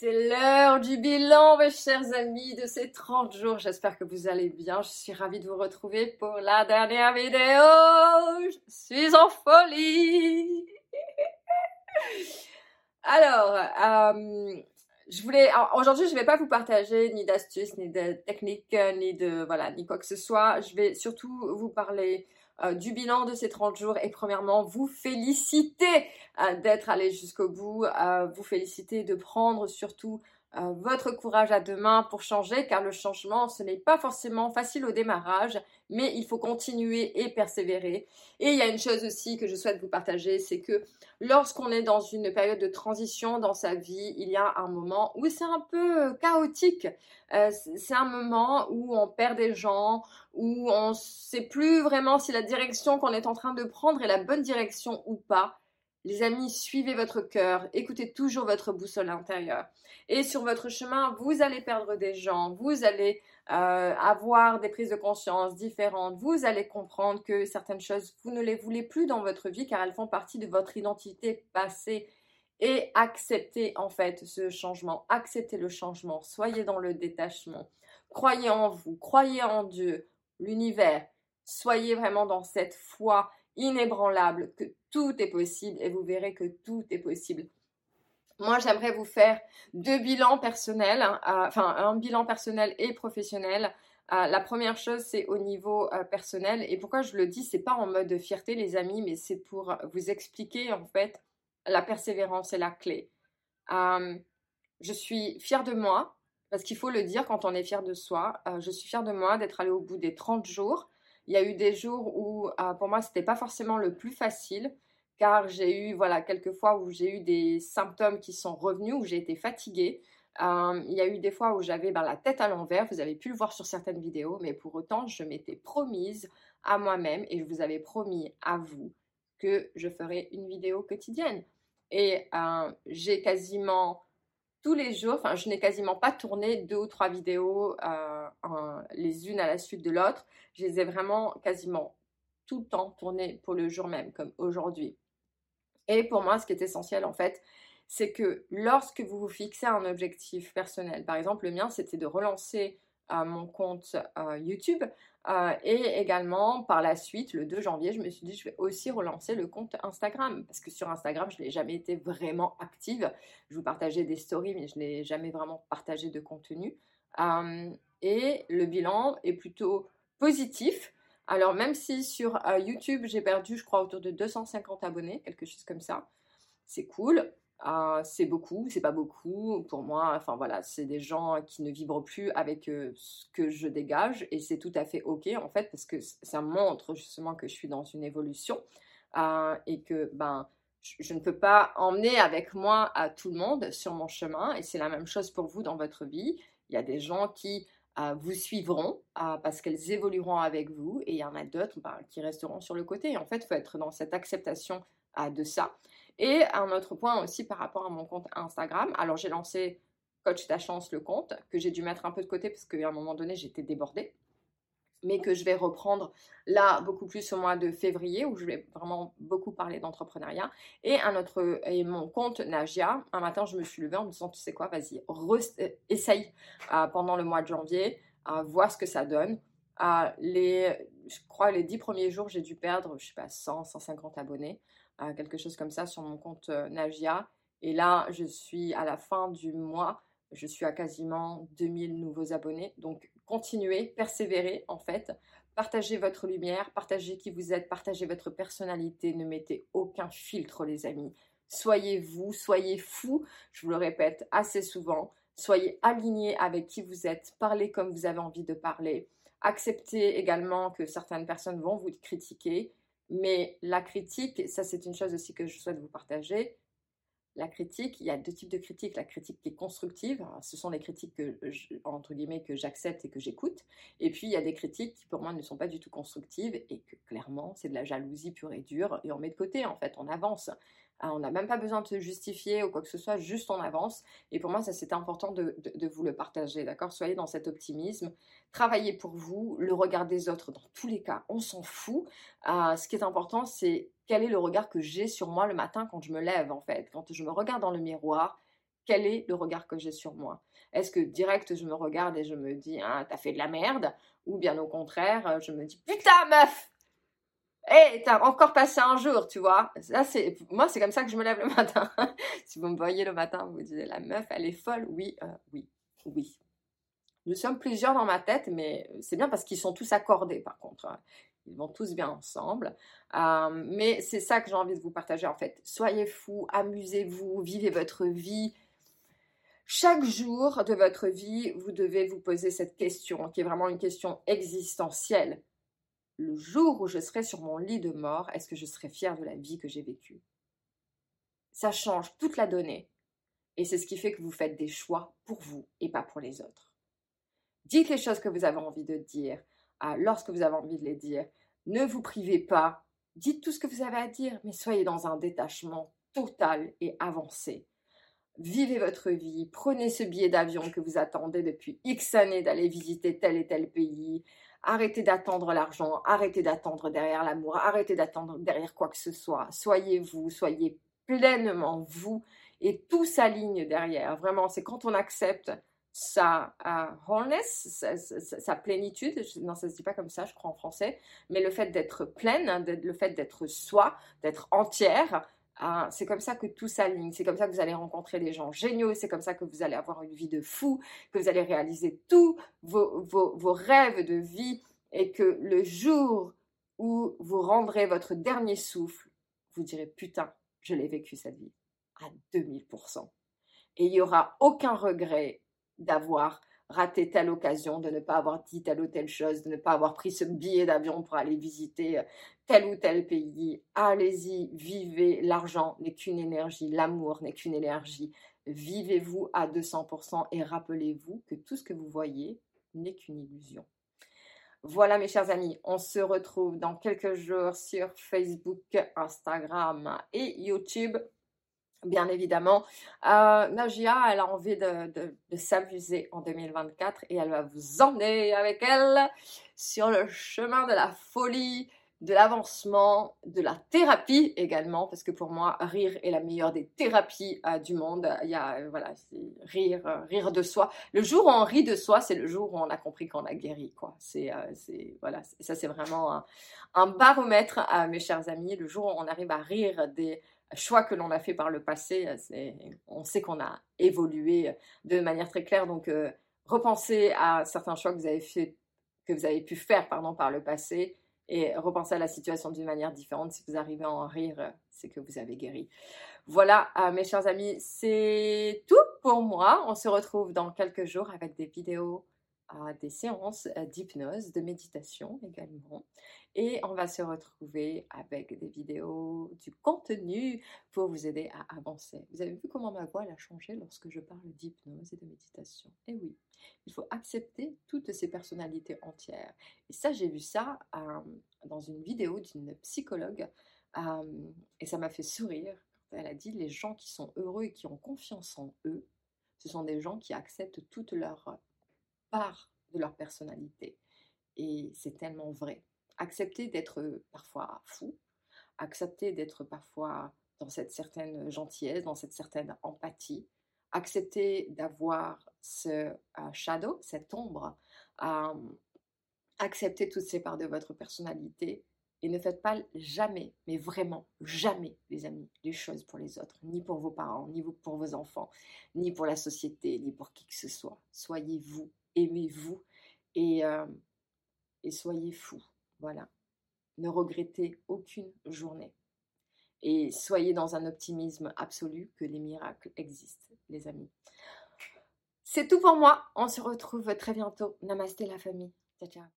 C'est l'heure du bilan, mes chers amis, de ces 30 jours. J'espère que vous allez bien. Je suis ravie de vous retrouver pour la dernière vidéo. Je suis en folie. Alors, euh, je voulais. Aujourd'hui, je ne vais pas vous partager ni d'astuces, ni de techniques, ni de voilà, ni quoi que ce soit. Je vais surtout vous parler euh, du bilan de ces 30 jours et premièrement vous féliciter euh, d'être allé jusqu'au bout, euh, vous féliciter de prendre surtout votre courage à deux mains pour changer car le changement ce n'est pas forcément facile au démarrage mais il faut continuer et persévérer. Et il y a une chose aussi que je souhaite vous partager c'est que lorsqu'on est dans une période de transition dans sa vie il y a un moment où c'est un peu chaotique. C'est un moment où on perd des gens où on ne sait plus vraiment si la direction qu'on est en train de prendre est la bonne direction ou pas les amis, suivez votre cœur, écoutez toujours votre boussole intérieure. Et sur votre chemin, vous allez perdre des gens, vous allez euh, avoir des prises de conscience différentes, vous allez comprendre que certaines choses, vous ne les voulez plus dans votre vie car elles font partie de votre identité passée. Et acceptez en fait ce changement, acceptez le changement, soyez dans le détachement, croyez en vous, croyez en Dieu, l'univers, soyez vraiment dans cette foi inébranlable que tout est possible et vous verrez que tout est possible. Moi, j'aimerais vous faire deux bilans personnels, hein, enfin un bilan personnel et professionnel. la première chose, c'est au niveau euh, personnel. Et pourquoi je le dis, c'est pas en mode fierté, les amis, mais c'est pour vous expliquer en fait la persévérance est la clé. Euh, je suis fière de moi, parce qu'il faut le dire quand on est fier de soi. Euh, je suis fière de moi d'être allée au bout des 30 jours. Il y a eu des jours où, pour moi, c'était pas forcément le plus facile car j'ai eu voilà quelques fois où j'ai eu des symptômes qui sont revenus, où j'ai été fatiguée. Il y a eu des fois où j'avais ben, la tête à l'envers, vous avez pu le voir sur certaines vidéos, mais pour autant, je m'étais promise à moi-même et je vous avais promis à vous que je ferais une vidéo quotidienne. Et j'ai quasiment tous les jours, enfin je n'ai quasiment pas tourné deux ou trois vidéos euh, les unes à la suite de l'autre. Je les ai vraiment quasiment tout le temps tournées pour le jour même, comme aujourd'hui. Et pour moi, ce qui est essentiel en fait, c'est que lorsque vous vous fixez un objectif personnel, par exemple le mien c'était de relancer euh, mon compte euh, YouTube euh, et également par la suite, le 2 janvier, je me suis dit je vais aussi relancer le compte Instagram parce que sur Instagram je n'ai jamais été vraiment active. Je vous partageais des stories mais je n'ai jamais vraiment partagé de contenu. et le bilan est plutôt positif alors même si sur euh, YouTube j'ai perdu je crois autour de 250 abonnés, quelque chose comme ça, c'est cool. Euh, c'est beaucoup, c'est pas beaucoup pour moi. Enfin voilà, c'est des gens qui ne vibrent plus avec ce que je dégage et c'est tout à fait ok en fait parce que ça montre justement que je suis dans une évolution et que ben je ne peux pas emmener avec moi à tout le monde sur mon chemin et c'est la même chose pour vous dans votre vie. Il y a des gens qui vous suivront parce qu'elles évolueront avec vous et il y en a d'autres bah, qui resteront sur le côté. en fait, il faut être dans cette acceptation de ça. Et un autre point aussi par rapport à mon compte Instagram. Alors, j'ai lancé Coach ta chance le compte que j'ai dû mettre un peu de côté parce qu'à un moment donné, j'étais débordée. Mais que je vais reprendre là beaucoup plus au mois de février où je vais vraiment beaucoup parler d'entrepreneuriat. Et un autre et mon compte Nagia un matin je me suis levée en me disant tu sais quoi vas-y euh, essaye euh, pendant le mois de janvier à voir ce que ça donne. Les je crois les dix premiers jours j'ai dû perdre je sais pas 100 150 abonnés quelque chose comme ça sur mon compte euh, Nagia et là je suis à la fin du mois je suis à quasiment 2000 nouveaux abonnés. Donc, continuez, persévérez en fait. Partagez votre lumière, partagez qui vous êtes, partagez votre personnalité. Ne mettez aucun filtre, les amis. Soyez vous, soyez fou. Je vous le répète assez souvent. Soyez alignés avec qui vous êtes. Parlez comme vous avez envie de parler. Acceptez également que certaines personnes vont vous critiquer. Mais la critique, ça c'est une chose aussi que je souhaite vous partager, la critique, il y a deux types de critiques. La critique qui est constructive, ce sont les critiques que, entre guillemets, que j'accepte et que j'écoute. Et puis, il y a des critiques qui, pour moi, ne sont pas du tout constructives et que, clairement, c'est de la jalousie pure et dure. Et on met de côté, en fait, on avance. Ah, on n'a même pas besoin de se justifier ou quoi que ce soit, juste on avance. Et pour moi, ça c'était important de, vous le partager, d'accord? Soyez dans cet optimisme, travaillez pour vous, le regard des autres, dans tous les cas, on s'en fout. Ah, ce qui est important, c'est quel est le regard que j'ai sur moi le matin quand je me lève, en fait? Quand je me regarde dans le miroir, quel est le regard que j'ai sur moi? Est-ce que direct je me regarde et je me dis ah, t'as fait de la merde? Ou bien au contraire, je me dis putain meuf Hé, t'as encore passé un jour, tu vois. Ça, c'est, moi, c'est comme ça que je me lève le matin. si vous me voyez le matin, vous vous dites, la meuf, elle est folle. Oui, euh, oui, oui. Nous sommes plusieurs dans ma tête, mais c'est bien parce qu'ils sont tous accordés, par contre. Hein. Ils vont tous bien ensemble. Euh, mais c'est ça que j'ai envie de vous partager, en fait. Soyez fous, amusez-vous, vivez votre vie. Chaque jour de votre vie, vous devez vous poser cette question, qui est vraiment une question existentielle le jour où je serai sur mon lit de mort, est-ce que je serai fière de la vie que j'ai vécue? Ça change toute la donnée. Et c'est ce qui fait que vous faites des choix pour vous et pas pour les autres. Dites les choses que vous avez envie de dire ah, lorsque vous avez envie de les dire. Ne vous privez pas. Dites tout ce que vous avez à dire, mais soyez dans un détachement total et avancé. Vivez votre vie, prenez ce billet d'avion que vous attendez depuis X années d'aller visiter tel et tel pays, Arrêtez d'attendre l'argent, arrêtez d'attendre derrière l'amour, arrêtez d'attendre derrière quoi que ce soit. Soyez vous, soyez pleinement vous et tout s'aligne derrière. Vraiment, c'est quand on accepte sa uh, wholeness, sa, plénitude, non ça se dit pas comme ça je crois en français, mais le fait d'être pleine, le fait d'être soi, d'être entière, ah, c'est comme ça que tout s'aligne, c'est comme ça que vous allez rencontrer des gens géniaux, c'est comme ça que vous allez avoir une vie de fou, que vous allez réaliser tous vos, vos, rêves de vie et que le jour où vous rendrez votre dernier souffle, vous direz putain, je l'ai vécu cette vie à 2000%. Et il n'y aura aucun regret d'avoir raté telle occasion, de ne pas avoir dit telle ou telle chose, de ne pas avoir pris ce billet d'avion pour aller visiter tel ou tel pays. Allez-y, vivez. L'argent n'est qu'une énergie, l'amour n'est qu'une énergie. Vivez-vous à 200% et rappelez-vous que tout ce que vous voyez n'est qu'une illusion. Voilà mes chers amis, on se retrouve dans quelques jours sur Facebook, Instagram et YouTube bien évidemment. Euh, Najia, elle a envie de, s'amuser en 2024 et elle va vous emmener avec elle sur le chemin de la folie, de l'avancement, de la thérapie également, parce que pour moi, rire est la meilleure des thérapies euh, du monde. Il y a, euh, voilà, rire, rire de soi. Le jour où on rit de soi, c'est le jour où on a compris qu'on a guéri, quoi. C'est, voilà, ça c'est vraiment un, un baromètre, mes chers amis. Le jour où on arrive à rire des choix que l'on a fait par le passé, euh, on sait qu'on a évolué de manière très claire. Donc, euh, repensez à certains choix que vous avez fait, que vous avez pu faire pardon, par le passé et repensez à la situation d'une manière différente. Si vous arrivez à en rire, c'est que vous avez guéri. Voilà, euh, mes chers amis, c'est tout pour moi. On se retrouve dans quelques jours avec des vidéos des séances d'hypnose, de méditation également. Et on va se retrouver avec des vidéos, du contenu pour vous aider à avancer. Vous avez vu comment ma voix a changé lorsque je parle d'hypnose et de méditation? Et oui, il faut accepter toutes ces personnalités entières. Et ça, j'ai vu ça dans une vidéo d'une psychologue et ça m'a fait sourire. Elle a dit les gens qui sont heureux et qui ont confiance en eux, ce sont des gens qui acceptent toute leur part de leur personnalité. Et c'est tellement vrai. Accepter d'être euh, parfois fou, accepter d'être parfois dans cette certaine gentillesse, dans cette certaine empathie, accepter d'avoir ce euh, shadow, cette ombre, accepter toutes ces parts de votre personnalité et ne faites pas jamais, mais vraiment jamais, les amis, les choses pour les autres, ni pour vos parents, ni pour vos enfants, ni pour la société, ni pour qui que ce soit. Soyez vous aimez-vous et, euh, et soyez fous. Voilà. Ne regrettez aucune journée. Et soyez dans un optimisme absolu que les miracles existent, les amis. C'est tout pour moi. On se retrouve très bientôt. Namasté la famille. Ciao, ciao.